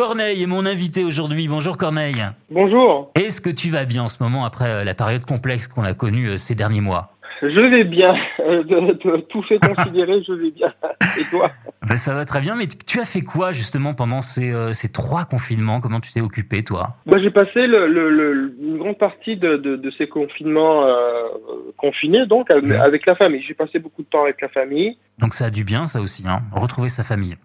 Corneille est mon invité aujourd'hui. Bonjour Corneille. Bonjour. Est-ce que tu vas bien en ce moment après euh, la période complexe qu'on a connue euh, ces derniers mois? Je vais bien. Euh, de, tout fait considéré, je vais bien. Et toi? Ben, Ça va très bien, mais tu as fait quoi justement pendant ces, ces trois confinements? Comment tu t'es occupé toi? Moi J'ai passé le, une grande partie de, ces confinements confinés donc avec la famille. J'ai passé beaucoup de temps avec la famille. Donc ça a du bien ça aussi, hein retrouver sa famille.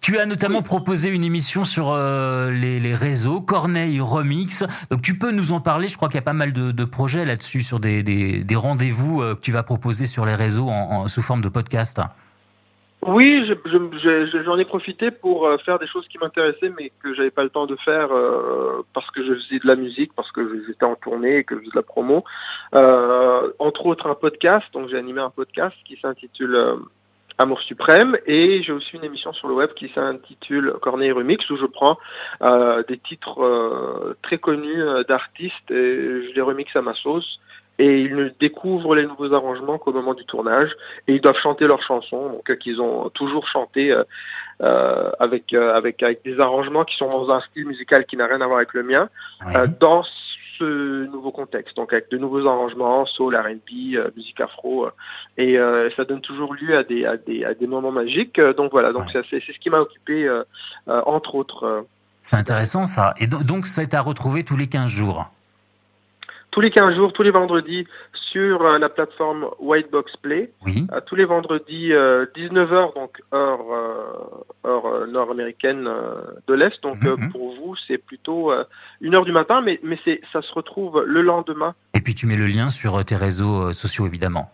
Tu as notamment proposé une émission sur euh, les, réseaux, Corneille Remix. Donc tu peux nous en parler, je crois qu'il y a pas mal de, projets là-dessus, sur des, rendez-vous euh, que tu vas proposer sur les réseaux en, sous forme de podcast. Oui, j'en ai profité pour euh, faire des choses qui m'intéressaient mais que j'avais pas le temps de faire parce que je faisais de la musique, parce que j'étais en tournée et que je faisais de la promo. entre autres un podcast, donc j'ai animé un podcast qui s'intitule Amour suprême et j'ai aussi une émission sur le web qui s'intitule Corneille Remix où je prends euh, des titres euh, très connus euh, d'artistes et je les remixe à ma sauce et ils ne découvrent les nouveaux arrangements qu'au moment du tournage et ils doivent chanter leurs chansons donc qu'ils ont toujours chanté avec, avec, avec des arrangements qui sont dans un style musical qui n'a rien à voir avec le mien dans nouveau contexte, donc avec de nouveaux arrangements, soul, R&B, euh, musique afro, euh, et euh, ça donne toujours lieu à des, à des, à des moments magiques. donc voilà, donc c'est ce qui m'a occupé, entre autres. C'est intéressant ça. Et donc c'est à retrouver tous les 15 jours tous les 15 jours, tous les vendredis sur la plateforme Whitebox Play. Oui. tous les vendredis 19h, donc heure, heure nord-américaine de l'Est. Donc mhm. pour vous, c'est plutôt une heure du matin, mais, mais ça se retrouve le lendemain. Et puis tu mets le lien sur tes réseaux sociaux, évidemment.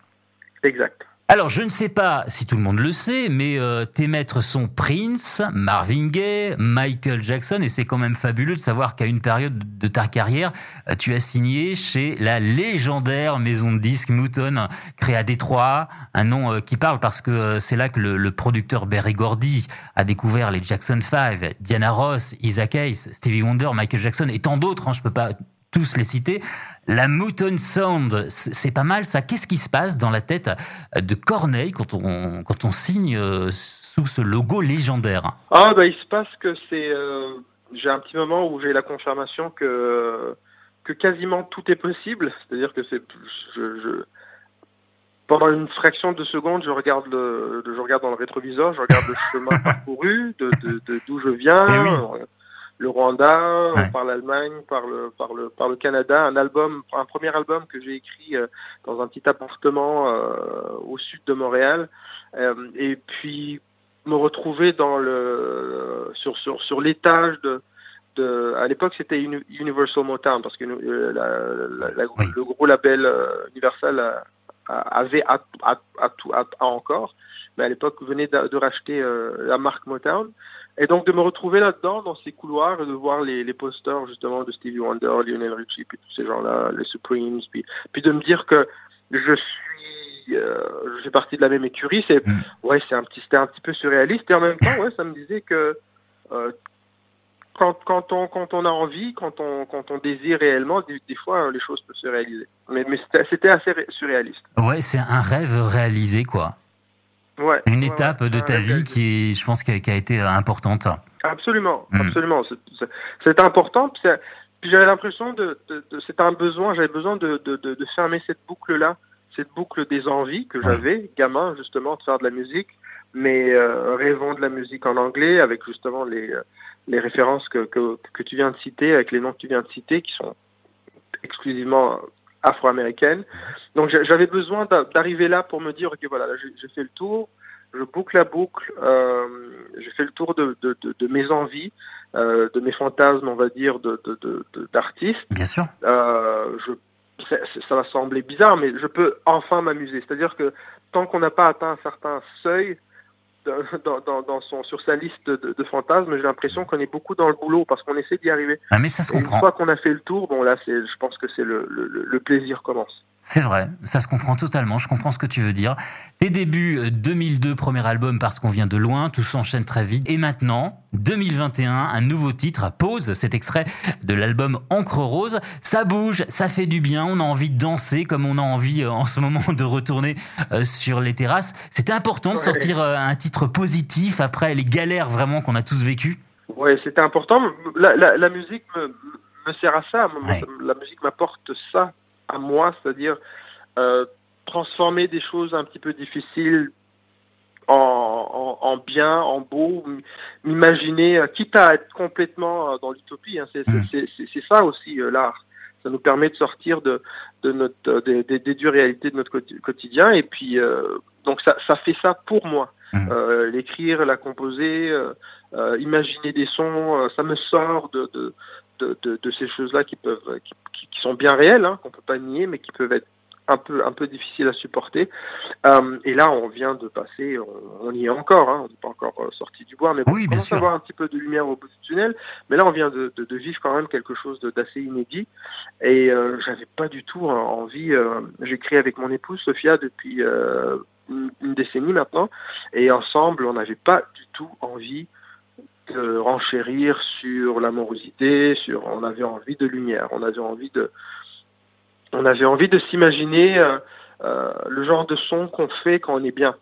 Exact. Alors, je ne sais pas si tout le monde le sait, mais euh, tes maîtres sont Prince, Marvin Gaye, Michael Jackson, et c'est quand même fabuleux de savoir qu'à une période de ta carrière, euh, tu as signé chez la légendaire maison de disques Mouton, créée à Détroit, un nom euh, qui parle parce que c'est là que le, producteur Berry Gordy a découvert les Jackson 5, Diana Ross, Isaac Hayes, Stevie Wonder, Michael Jackson et tant d'autres, hein, je peux pas tous les citer. La Mouton Sound, c'est pas mal ça. Qu'est-ce qui se passe dans la tête de Corneille quand on, quand on signe euh, sous ce logo légendaire? Ah bah il se passe que c'est... Euh, j'ai un petit moment où j'ai la confirmation que, que quasiment tout est possible. C'est-à-dire que c'est... Je, pendant une fraction de seconde, je regarde, le, je regarde dans le rétroviseur, je regarde le chemin parcouru, de d'où je viens. Eh le Rwanda, par l'Allemagne, par le, par, le, par le Canada, un album, un premier album que j'ai écrit euh, dans un petit appartement euh, au sud de Montréal, euh, et puis me retrouver dans le, sur, sur, sur l'étage de, de, à l'époque c'était Universal Motown parce que le gros label Universal avait à, tout, encore, mais à l'époque venait de, de racheter la marque Motown. Et donc de me retrouver là-dedans, dans ces couloirs, et de voir les, les posters justement de Stevie Wonder, Lionel Richie, puis tous ces gens-là, les Supremes, puis, puis de me dire que je suis, euh, je fais partie de la même écurie, c'est, mm. ouais, c'est un petit, c'était un petit peu surréaliste, et en même temps, ouais, ça me disait que euh, quand, quand, on, quand on a envie, quand on, quand on désire réellement, des, fois, les choses peuvent se réaliser. Mais, mais c'était assez surréaliste. Ouais, c'est un rêve réalisé, quoi une étape de ta vie qui, est, je pense, qui a, été importante. Absolument, hmm. absolument. C'est important. Puis j'avais l'impression de, c'est un besoin, j'avais besoin de, fermer cette boucle-là, cette boucle des envies que j'avais, gamin, justement, de faire de la musique, mais euh, rêvant de la musique en anglais, avec justement les, euh, les références que, que, que, tu viens de citer, avec les noms que tu viens de citer, qui sont exclusivement afro-américaine. Donc j'avais besoin d'arriver là pour me dire, ok voilà, j'ai fait le tour, je boucle la boucle, euh, j'ai fait le tour de, mes envies, euh, de mes fantasmes, on va dire, d'artiste. Bien sûr. Euh, ça va sembler bizarre, mais je peux enfin m'amuser. C'est-à-dire que tant qu'on n'a pas atteint un certain seuil, dans, son, sur sa liste de, fantasmes, j'ai l'impression qu'on est beaucoup dans le boulot parce qu'on essaie d'y arriver. Ah, mais ça se comprend. Une fois qu'on a fait le tour, bon là, je pense que c'est le, le, plaisir commence. C'est vrai, ça se comprend totalement, je comprends ce que tu veux dire. Tes débuts 2002, euh, premier album parce qu'on vient de loin, tout s'enchaîne très vite. Et maintenant, 2021, un nouveau titre, Pause, cet extrait de l'album Encre Rose. Ça bouge, ça fait du bien, on a envie de danser comme on a envie euh, en ce moment de retourner euh, sur les terrasses. C'était important de sortir un titre positif après les galères vraiment qu'on a tous vécues Ouais, c'était important. La, musique me, sert à ça. La musique m'apporte ça à moi, c'est-à-dire euh, transformer des choses un petit peu difficiles en, bien, en beau, m'imaginer, euh, quitte à être complètement euh, dans l'utopie. Hein. Mm. c'est ça aussi l'art. Ça nous permet de sortir de, notre, des, dures réalités de notre quotidien. Et puis, donc ça, fait ça pour moi. Mm. L'écrire, la composer, imaginer des sons, ça me sort de, de, ces choses-là qui peuvent, qui, sont bien réelles, hein, qu'on peut pas nier, mais qui peuvent être un peu, un peu difficiles à supporter. Euh, et là, on vient de passer, on, y est encore, hein, on n'est pas encore euh, sorti du bois, mais bon, on commence à avoir un petit peu de lumière au bout du tunnel. Mais là, on vient de, vivre quand même quelque chose d'assez inédit. Et euh, j'avais pas du tout envie. J'écris avec mon épouse Sophia depuis une, une, décennie maintenant, et ensemble, on n'avait pas du tout envie renchérir sur l'amorosité, sur on avait envie de lumière, on avait envie de on avait envie de s'imaginer euh, euh, le genre de son qu'on fait quand on est bien,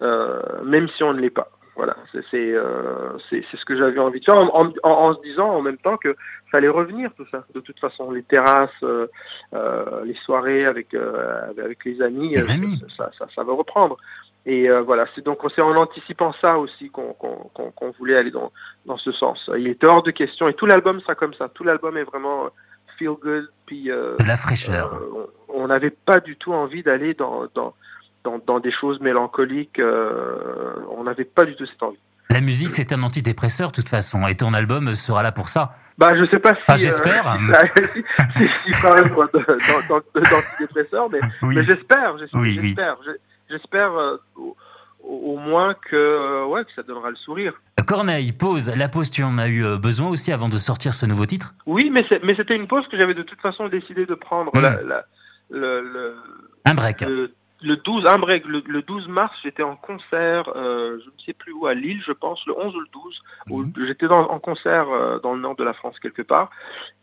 euh, même si on ne l'est pas. Voilà, c'est ce que j'avais envie de faire en, se disant en même temps que fallait revenir tout ça. De toute façon, les terrasses, les soirées avec avec les amis, Ça, ça, ça, va reprendre. Et euh, voilà, c'est donc c'est en anticipant ça aussi qu'on voulait aller dans, dans ce sens. Il est hors de question et tout l'album sera comme ça. Tout l'album est vraiment feel good. Puis, euh, de la fraîcheur. Euh, on n'avait pas du tout envie d'aller dans, dans, dans, des choses mélancoliques. on n'avait pas du tout cette envie. La musique, c'est un antidépresseur de toute façon, et ton album sera là pour ça. Bah, je sais pas si. Ah, j'espère. si, si, si, quand même d'antidépresseur, mais, mais j'espère, j'espère j'espère euh, au, moins que, euh, ouais, que ça donnera le sourire. Corneille, pause. La pause, tu en as eu euh, besoin aussi avant de sortir ce nouveau titre Oui, mais c'était une pause que j'avais de toute façon décidé de prendre. Hmm. le, un break. Le, 12, un break. Le, 12 mars, j'étais en concert, je ne sais plus où, à Lille, je pense, le 11 ou le 12. Où hmm. J'étais en concert dans le nord de la France quelque part.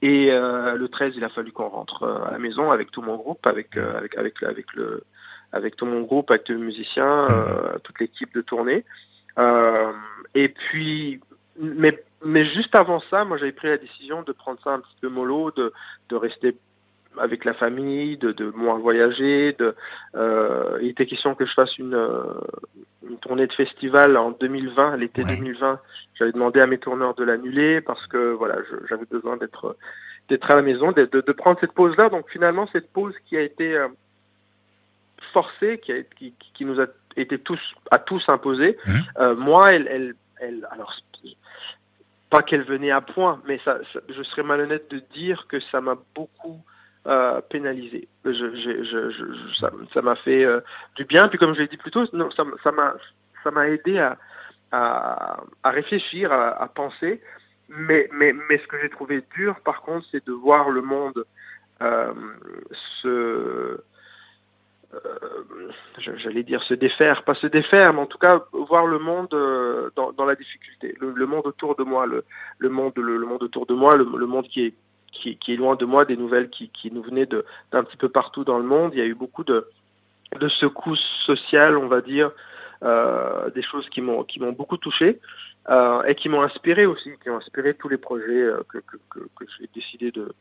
Et le 13, il a fallu qu'on rentre à la maison avec tout mon groupe, avec, avec, avec, avec le avec tout mon groupe, avec les musiciens, mhm. euh, toute l'équipe de tournée. Euh, et puis, mais, mais juste avant ça, moi j'avais pris la décision de prendre ça un petit peu mollo, de, de rester avec la famille, de, de moins voyager. De, euh, il était question que je fasse une, une tournée de festival en 2020, l'été 2020. J'avais demandé à mes tourneurs de l'annuler parce que voilà, j'avais besoin d'être d'être à la maison, de, de, prendre cette pause-là. Donc finalement, cette pause qui a été forcée, qui, qui, nous a été tous à tous imposée. Mmh. Euh, moi, elle, elle, alors pas qu'elle venait à point, mais ça, je serais malhonnête de dire que ça m'a beaucoup euh, pénalisé. ça m'a fait euh, du bien. Puis comme je l'ai dit plus tôt, ça m'a ça m'a aidé à, à, réfléchir, à, penser. Mais, mais, mais ce que j'ai trouvé dur, par contre, c'est de voir le monde se j'allais dire se défaire, pas se défaire, mais en tout cas voir le monde euh, dans, la difficulté, le, monde autour de moi, le, monde, le, monde autour de moi, le, monde qui est, loin de moi, des nouvelles qui, nous venaient d'un petit peu partout dans le monde. Il y a eu beaucoup de, secousses sociales, on va dire, euh, des choses qui m'ont beaucoup touché et qui m'ont inspiré aussi, qui ont inspiré tous les projets que j'ai décidé de,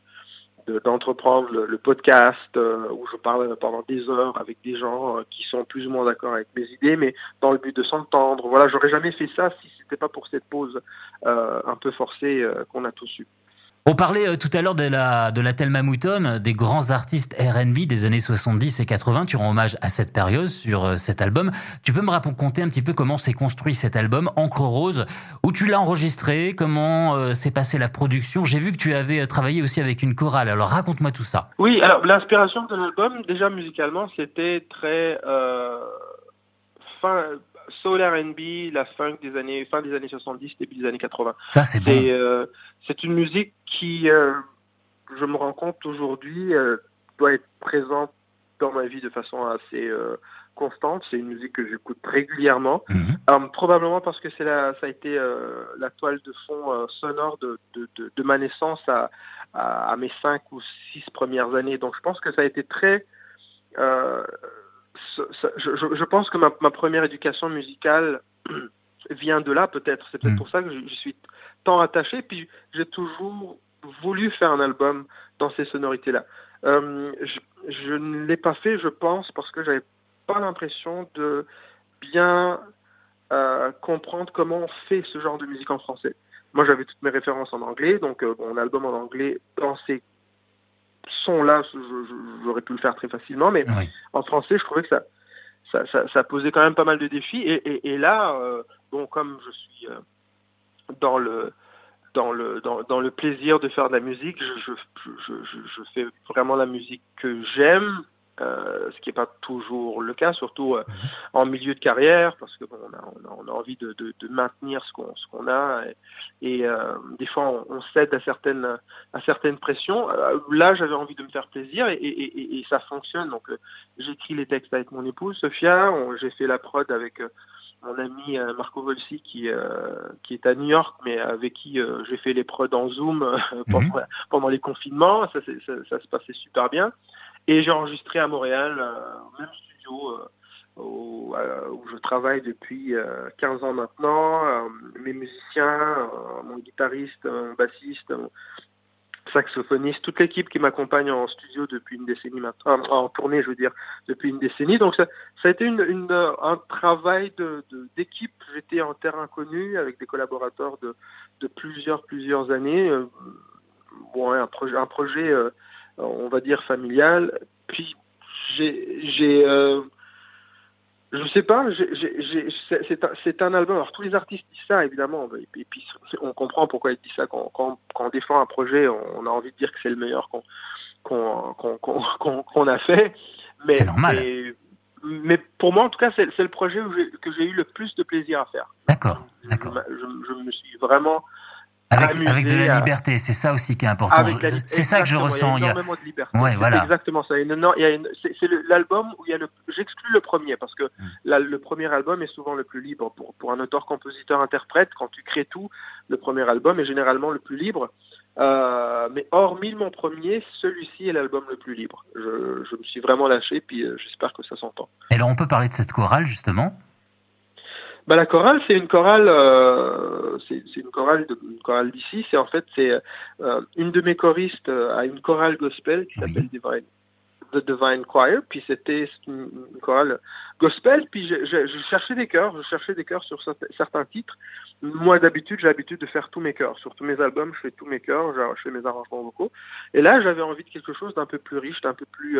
d'entreprendre le, podcast euh, où je parle pendant des heures avec des gens euh, qui sont plus ou moins d'accord avec mes idées, mais dans le but de s'entendre. Voilà, j'aurais jamais fait ça si c'était pas pour cette pause euh, un peu forcée qu'on a tous eue. On parlait euh, tout à l'heure de la, de la Thelma Mouton, des grands artistes R&B des années 70 et 80. Tu rends hommage à cette période sur euh, cet album. Tu peux me raconter un petit peu comment s'est construit cet album, Encre Rose, où tu l'as enregistré, comment euh, s'est passée la production? J'ai vu que tu avais travaillé aussi avec une chorale. Alors raconte-moi tout ça. Oui, alors l'inspiration de l'album, déjà musicalement, c'était très... fin, soul R&B, la funk des années, fin des années 70, début des années 80. Ça, c'est bon. Euh, c'est une musique qui, euh, je me rends compte aujourd'hui, euh, doit être présente dans ma vie de façon assez constante. C'est une musique que j'écoute régulièrement, mhm. probablement parce que c'est la, ça a été la toile de fond sonore de, de, ma naissance à, à, mes cinq ou six premières années. Donc je pense que ça a été très je, pense que ma, première éducation musicale vient de là peut-être. C'est peut-être mm. pour ça que je, suis tant attaché. Puis j'ai toujours voulu faire un album dans ces sonorités-là. Euh, je, ne l'ai pas fait, je pense, parce que j'avais pas l'impression de bien euh, comprendre comment on fait ce genre de musique en français. Moi, j'avais toutes mes références en anglais, donc euh, mon album en anglais, dans ces sons-là, j'aurais pu le faire très facilement, mais en français, je trouvais que ça, ça, posait quand même pas mal de défis. Et, là, bon, comme je suis dans le dans le, dans, le plaisir de faire de la musique. Je, je, fais vraiment la musique que j'aime, euh, ce qui n'est pas toujours le cas, surtout euh, mhm. en milieu de carrière, parce que on, a, envie de, maintenir ce qu'on ce qu'on a. Et, euh, des fois, on, cède à certaines, à certaines pressions. là, j'avais envie de me faire plaisir et, ça fonctionne. Donc, j'écris les textes avec mon épouse, Sophia. J'ai fait la prod avec mon ami euh, Marco Volsi qui, euh, qui est à New York, mais avec qui euh, j'ai fait les prods en Zoom mhm. pendant, les confinements. Ça, ça, se passait super bien. Et j'ai enregistré à Montréal, au même studio où, je travaille depuis 15 ans maintenant. mes musiciens, mon guitariste, mon bassiste, saxophoniste, toute l'équipe qui m'accompagne en studio depuis une décennie maintenant, en tournée je veux dire, depuis une décennie. Donc ça, a été un travail d'équipe. J'étais en terrain connu avec des collaborateurs de, plusieurs, plusieurs années. Euh, bon, un projet, un projet euh, on va dire familial. Puis j'ai euh, je sais pas, c'est un, album. Alors tous les artistes disent ça évidemment, et puis, on comprend pourquoi ils disent ça. Quand, on défend un projet, on, a envie de dire que c'est le meilleur qu'on a fait. Mais, normal. Mais, pour moi, en tout cas, c'est le projet que j'ai eu le plus de plaisir à faire. D'accord. Je, je, me suis vraiment avec, de la liberté, c'est ça aussi qui est important. C'est ça que je ressens. Il y a énormément de liberté. Ouais, voilà. Exactement ça. C'est l'album où il y a le. J'exclus le premier parce que hmm. le premier album est souvent le plus libre pour, pour un auteur, compositeur, interprète. Quand tu crées tout, le premier album est généralement le plus libre. Euh, mais hormis mon premier, celui-ci est l'album le plus libre. Je, je, me suis vraiment lâché, puis euh, j'espère que ça s'entend. Et alors on peut parler de cette chorale justement? Bah, la chorale, c'est une chorale, euh, c'est une chorale, chorale d'ici. C'est en fait, c'est euh, une de mes choristes euh, a une chorale gospel qui s'appelle Divine, The Divine Choir. Puis c'était une, chorale gospel. Puis je, cherchais des chœurs, je cherchais des chœurs sur certains titres. Moi, d'habitude, j'ai l'habitude de faire tous mes chœurs. Sur tous mes albums, je fais tous mes chœurs, je fais mes arrangements vocaux. Et là, j'avais envie de quelque chose d'un peu plus riche, d'un peu plus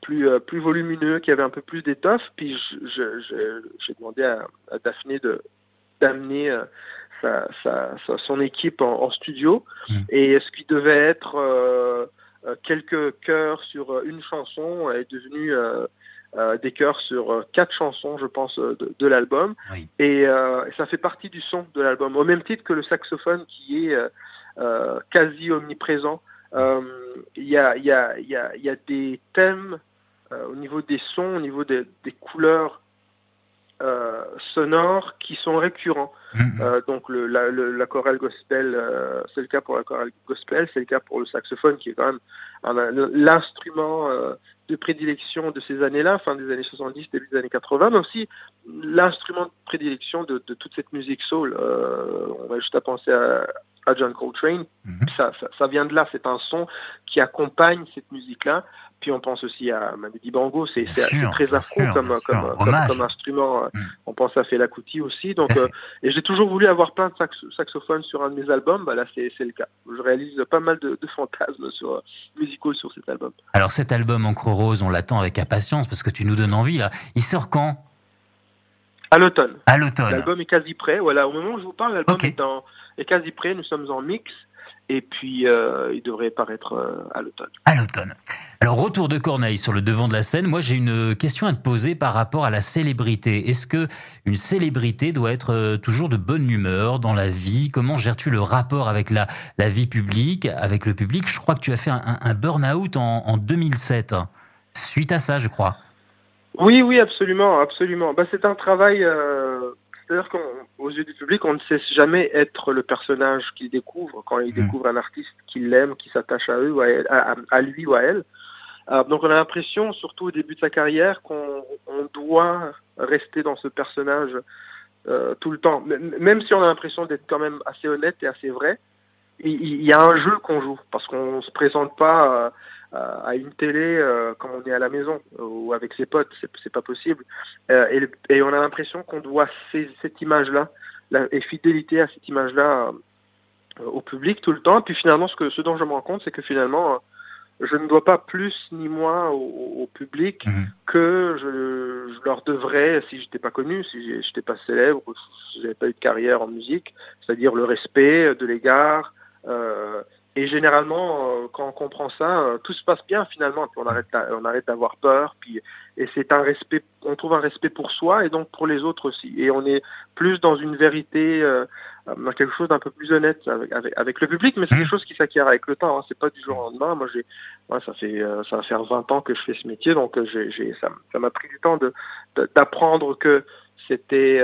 plus, euh, plus volumineux, qui avait un peu plus d'étoffe. Puis j'ai demandé à, Daphné d'amener euh, son équipe en, studio. Mmh. Et ce qui devait être euh, quelques chœurs sur une chanson est devenu des chœurs sur quatre chansons, je pense, de, l'album. Et ça fait partie du son de l'album, au même titre que le saxophone qui est quasi omniprésent. Il y, a, y, a, y, a, des thèmes au niveau des sons, au niveau des, couleurs euh, sonores qui sont récurrents. Mm-hmm. Euh, donc le, la, chorale gospel, c'est le cas pour la chorale gospel, c'est le cas pour le saxophone qui est quand même l'instrument de prédilection de ces années-là, fin des années 70, début des années 80, mais aussi l'instrument de prédilection de, toute cette musique soul. on va juste à penser à, John Coltrane. Mm-hmm. ça, ça, vient de là, c'est un son qui accompagne cette musique-là. Puis on pense aussi à Mamedi Bango, c'est très afro comme, comme, instrument. Mm. On pense à Fela Kuti aussi. Donc, euh, et j'ai toujours voulu avoir plein de saxophones sur un de mes albums. Bah là, c'est le cas. Je réalise pas mal de, fantasmes sur, euh, musicaux sur cet album. Alors cet album Encre Rose, on l'attend avec impatience parce que tu nous donnes envie. Là. Il sort quand? À l'automne. À l'automne. L'album est quasi prêt. Voilà, au moment où je vous parle, l'album est, est quasi prêt. Nous sommes en mix et puis euh, il devrait paraître euh, à l'automne. À l'automne. Alors retour de Corneille sur le devant de la scène. Moi j'ai une question à te poser par rapport à la célébrité. Est-ce que une célébrité doit être euh, toujours de bonne humeur dans la vie? Comment gères-tu le rapport avec la, la vie publique, avec le public? Je crois que tu as fait un, burn-out en, en 2007 suite à ça, je crois. Oui, oui, absolument, absolument. Bah, c'est un travail c'est-à-dire qu'aux yeux du public, on ne sait jamais être le personnage qu'il découvre quand il mm. découvre un artiste qu'il aime, qui s'attache à, eux, à, lui ou à elle. Euh, donc on a l'impression, surtout au début de sa carrière, qu'on doit rester dans ce personnage tout le temps. Même si on a l'impression d'être quand même assez honnête et assez vrai, il y a un jeu qu'on joue parce qu'on ne se présente pas à une télé quand on est à la maison ou avec ses potes, c'est pas possible. Et, on a l'impression qu'on doit cette image-là et fidélité à cette image-là au public tout le temps. Puis finalement, ce, ce dont je me rends compte, c'est que finalement, je ne dois pas plus ni moins au, public mhm. que je, leur devrais si je n'étais pas connu, si je n'étais pas célèbre, si n'avais pas eu de carrière en musique, c'est-à-dire le respect de l'égard. Euh, et généralement, euh, quand on comprend ça, euh, tout se passe bien finalement. Puis on arrête, on arrête d'avoir peur. Puis et c'est un respect. On trouve un respect pour soi et donc pour les autres aussi. Et on est plus dans une vérité, quelque chose d'un peu plus honnête avec, le public. Mais c'est mmh. quelque chose qui s'acquiert avec le temps. Hein. C'est pas du jour au lendemain. Moi, j'ai, ça fait, ça va faire 20 ans que je fais ce métier, donc j'ai, ça, m'a pris du temps de, d'apprendre que c'était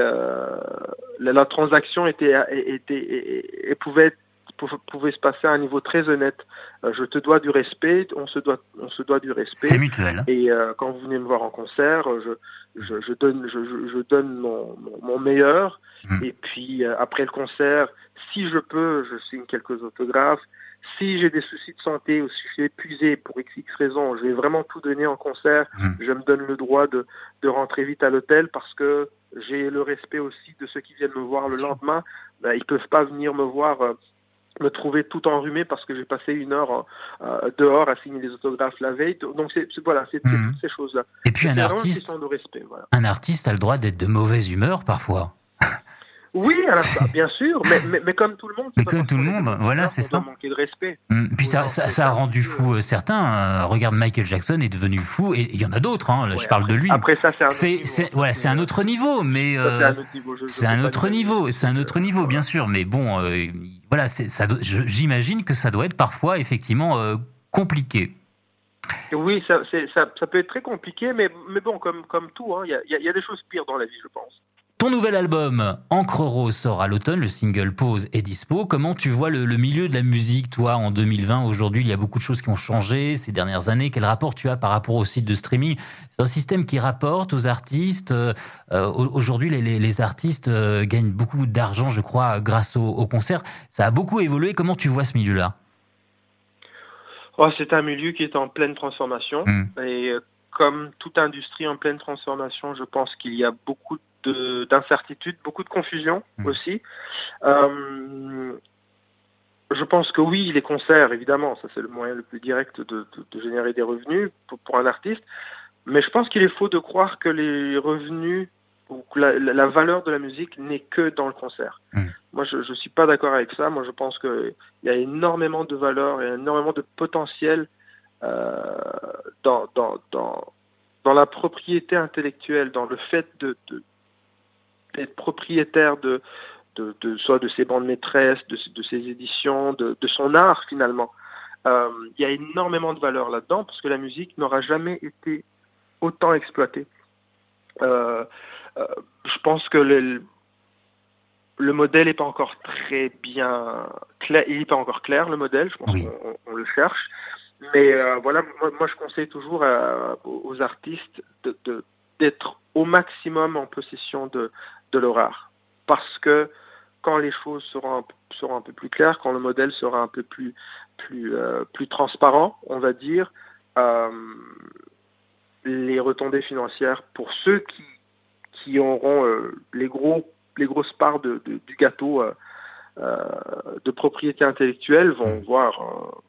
la, transaction était, était, et pouvait être pouvait se passer à un niveau très honnête. Euh, je te dois du respect, on se doit, on se doit du respect. C'est mutuel. Hein. Et euh, quand vous venez me voir en concert, je, je, donne, je, donne mon, meilleur. Hmm. Et puis euh, après le concert, si je peux, je signe quelques autographes. Si j'ai des soucis de santé ou si je suis épuisé pour x, x raison, je vais vraiment tout donner en concert. Hmm. Je me donne le droit de, de rentrer vite à l'hôtel parce que j'ai le respect aussi de ceux qui viennent me voir le lendemain. Ben, ils ne peuvent pas venir me voir me trouver tout enrhumé parce que j'ai passé une heure euh, dehors à signer des autographes la veille. Donc c'est voilà, c'est mhm. toutes ces choses-là. Et puis un artiste, un artiste a le droit d'être de mauvaise humeur parfois. Oui, bien sûr, mais, mais, comme tout le monde. Mais comme tout le monde, voilà, c'est ça. manquer de respect. Mm. Puis ça, ça, a rendu fou euh, certains. Euh, regarde, Michael Jackson est devenu fou, et il y en a d'autres. Hein, je parle de lui. Après ça, c'est un, c'est un autre niveau, mais c'est un autre niveau. C'est un autre niveau, bien sûr. Mais bon, voilà. J'imagine que ça doit être parfois effectivement compliqué. Oui, ça, peut être très compliqué, mais, bon, comme, comme tout, hein, il y, a des choses pires dans la vie, je pense. Ton nouvel album, Encre Rose, sort à l'automne, le single Pause est dispo. Comment tu vois le, milieu de la musique, toi, en 2020 Aujourd'hui, il y a beaucoup de choses qui ont changé ces dernières années. Quel rapport tu as par rapport au site de streaming? C'est un système qui rapporte aux artistes. Euh, euh, aujourd'hui, les, artistes euh, gagnent beaucoup d'argent, je crois, grâce aux concerts. Ça a beaucoup évolué. Comment tu vois ce milieu-là? Oh, C'est un milieu qui est en pleine transformation. Mmh. Et comme toute industrie en pleine transformation, je pense qu'il y a beaucoup de d'incertitude, beaucoup de confusion hmm. aussi. Euh, je pense que oui, les concerts, évidemment, ça c'est le moyen le plus direct de, générer des revenus pour, un artiste, mais je pense qu'il est faux de croire que les revenus ou que la, valeur de la musique n'est que dans le concert. Hmm. Moi, je ne suis pas d'accord avec ça. Moi, je pense qu'il y a énormément de valeur et énormément de potentiel euh, dans, dans, dans, la propriété intellectuelle, dans le fait de, être propriétaire de, de, soit de ses bandes maîtresses, de, de ses éditions, de, son art finalement. Euh, il y a énormément de valeur là-dedans parce que la musique n'aura jamais été autant exploitée. Euh, euh, je pense que le, le modèle n'est pas encore très bien clair, il n'est pas encore clair le modèle, je pense qu'on le cherche. Mais voilà, moi, je conseille toujours aux artistes d'être au maximum en possession de, de l'horaire. Parce que quand les choses seront un, seront un peu plus claires, quand le modèle sera un peu plus, plus, euh, plus transparent, on va dire, euh, les retombées financières pour ceux qui, qui auront euh, les, gros, les grosses parts de, du gâteau de propriété intellectuelle vont mmh. voir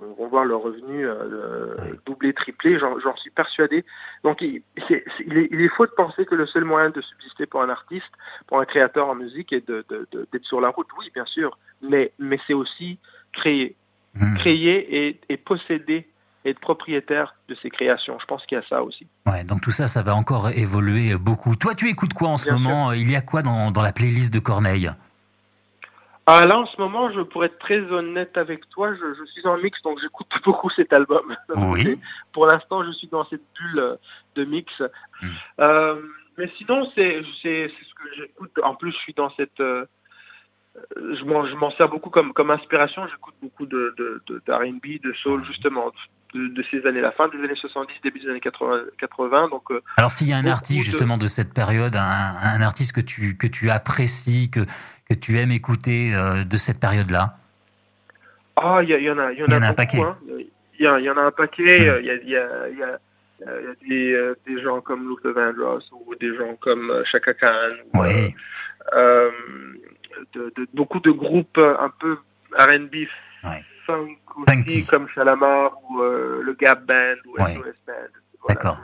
vont voir leurs revenus euh, doubler, tripler, j'en suis persuadé. Donc il, est, il, est, faux de penser que le seul moyen de subsister pour un artiste, pour un créateur en musique est d'être de, sur la route. Oui, bien sûr, mais, mais c'est aussi créer. Hmm. Créer et, et posséder être propriétaire de ses créations. Je pense qu'il y a ça aussi. Ouais, donc tout ça, ça va encore évoluer beaucoup. Toi, tu écoutes quoi en ce moment? Il y a quoi dans, dans la playlist de Corneille? Ah, là, en ce moment, je pourrais être très honnête avec toi, je, suis en mix, donc j'écoute beaucoup cet album. Oui. Pour l'instant, je suis dans cette bulle euh, de mix. Hmm. Euh, mais sinon, c'est ce que j'écoute. En plus, je suis dans cette... Euh, je m'en sers beaucoup comme, comme inspiration. J'écoute beaucoup de, de, de, soul, justement, de, ces années, la fin des années 70, début des années 80. donc, euh, Alors s'il y a un artiste justement de cette période, un, artiste que tu, que tu apprécies, que, que tu aimes écouter euh, de cette période-là? Ah, il y, en a, y en a, un paquet. Il y, y, en a un paquet. Il y a, des, des, gens comme Luther Vandross ou des gens comme Chaka Khan. Oui. Euh, de, beaucoup de groupes un peu R&B funk aussi, comme Shalamar ou euh, le Gap Band ou ouais. Band. D'accord.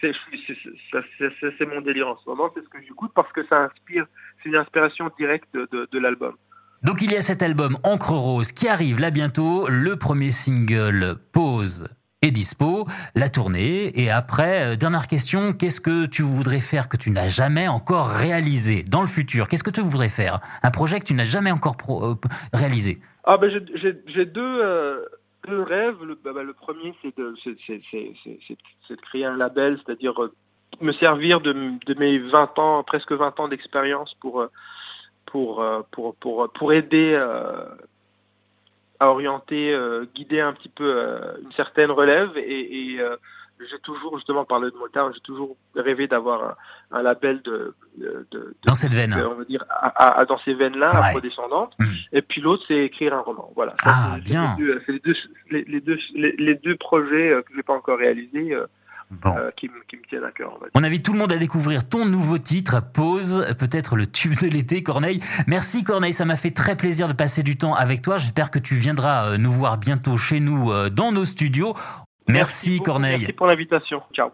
C'est mon délire en ce moment, c'est ce que j'écoute parce que ça inspire, c'est une inspiration directe de, de l'album. Donc il y a cet album Encre Rose qui arrive là bientôt, le premier single Pause est dispo, la tournée. Et après, euh, dernière question, qu'est-ce que tu voudrais faire que tu n'as jamais encore réalisé dans le futur? Qu'est-ce que tu voudrais faire? Un projet que tu n'as jamais encore euh, réalisé? Ah ben J'ai deux, euh, deux, rêves. Le, bah, bah, le premier, c'est de, créer un label, c'est-à-dire me servir de, mes 20 ans, presque 20 ans d'expérience pour, pour, pour, pour, pour aider à orienter, euh, guider un petit peu euh, une certaine relève et, euh, j'ai toujours justement parlé de Motard, j'ai toujours rêvé d'avoir un, label de, de, dans cette veine, on va dire à, dans ces veines-là, ouais. afro-descendantes. Mmh. Et puis l'autre, c'est écrire un roman. Voilà. ah bien. C'est les deux, les, deux, les, deux projets que j'ai pas encore réalisés. Euh, qui, me tiennent à cœur. On, invite tout le monde à découvrir ton nouveau titre, Pause, peut-être le tube de l'été, Corneille. Merci Corneille, ça m'a fait très plaisir de passer du temps avec toi. J'espère que tu viendras euh, nous voir bientôt chez nous euh, dans nos studios. Merci, Corneille. Merci pour l'invitation. Ciao.